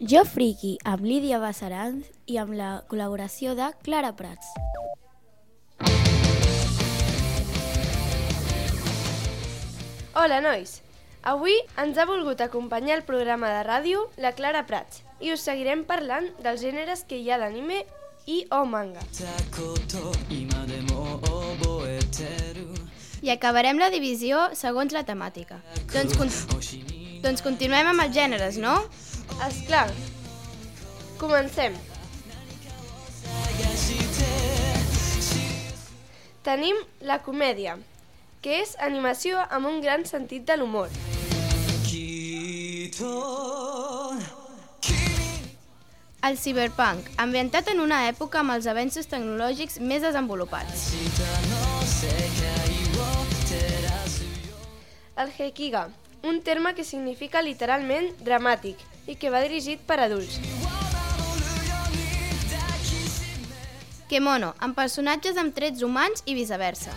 Jo Friki, amb Lídia Bassaranz i amb la col·laboració de Clara Prats. Hola, nois! Avui ens ha volgut acompanyar al programa de ràdio la Clara Prats i us seguirem parlant dels gèneres que hi ha d'anime i o manga. I acabarem la divisió segons la temàtica. Doncs, con doncs continuem amb els gèneres, no? És clar. Comencem. Tenim la comèdia, que és animació amb un gran sentit de l'humor. El cyberpunk, ambientat en una època amb els avenços tecnològics més desenvolupats. El Hekiga, un terme que significa literalment dramàtic i que va dirigit per adults. Kemono, amb personatges amb trets humans i viceversa.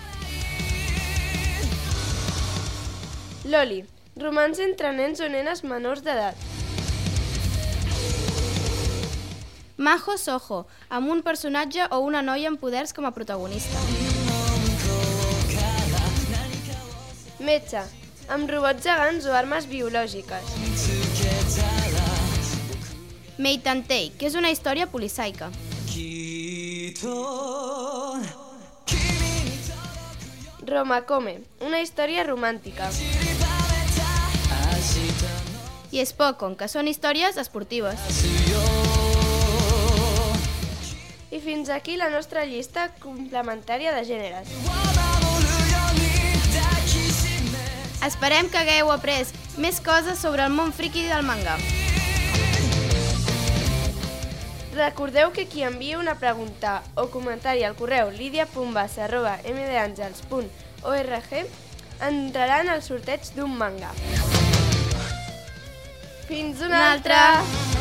Loli, romans entre nens o nenes menors d'edat. Majo Soho, amb un personatge o una noia amb poders com a protagonista. Metge, amb robots gegants o armes biològiques. Meitantei, que és una història polisaica. Romacome, una història romàntica. I Spokon, que són històries esportives. I fins aquí la nostra llista complementària de gèneres. Esperem que hagueu après més coses sobre el món friki del manga. Recordeu que qui envia una pregunta o comentari al correu lidia.bassa.mdangels.org entrarà en el sorteig d'un manga. Fins una, Una altra. altra.